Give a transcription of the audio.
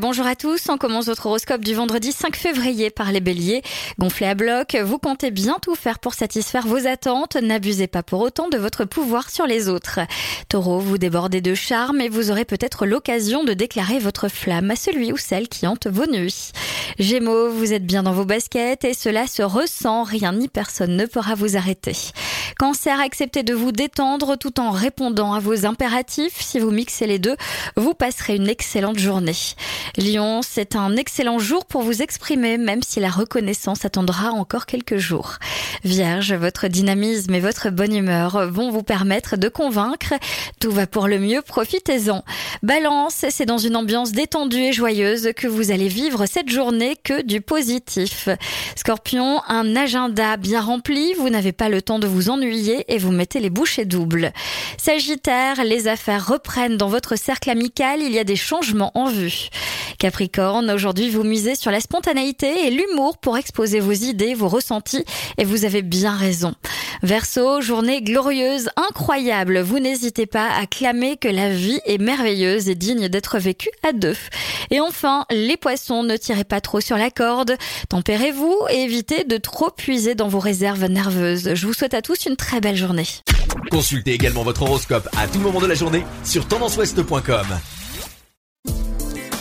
Bonjour à tous, on commence votre horoscope du vendredi 5 février par les béliers. Gonflé à bloc, vous comptez bien tout faire pour satisfaire vos attentes, n'abusez pas pour autant de votre pouvoir sur les autres. Taureau, vous débordez de charme et vous aurez peut-être l'occasion de déclarer votre flamme à celui ou celle qui hante vos nuits. Gémeaux, vous êtes bien dans vos baskets et cela se ressent, rien ni personne ne pourra vous arrêter. Cancer, acceptez de vous détendre tout en répondant à vos impératifs. Si vous mixez les deux, vous passerez une excellente journée. Lion, c'est un excellent jour pour vous exprimer, même si la reconnaissance attendra encore quelques jours. Vierge, votre dynamisme et votre bonne humeur vont vous permettre de convaincre. Tout va pour le mieux, profitez-en. Balance, c'est dans une ambiance détendue et joyeuse que vous allez vivre cette journée que du positif. Scorpion, un agenda bien rempli, vous n'avez pas le temps de vous ennuyer et vous mettez les bouchées doubles. Sagittaire, les affaires reprennent dans votre cercle amical, il y a des changements en vue. Capricorne, aujourd'hui vous misez sur la spontanéité et l'humour pour exposer vos idées, vos ressentis et vous avez bien raison. Verseau, journée glorieuse, incroyable. Vous n'hésitez pas à clamer que la vie est merveilleuse et digne d'être vécue à deux. Et enfin, les poissons, ne tirez pas trop sur la corde. Tempérez-vous et évitez de trop puiser dans vos réserves nerveuses. Je vous souhaite à tous une très belle journée. Consultez également votre horoscope à tout moment de la journée sur tendanceouest.com.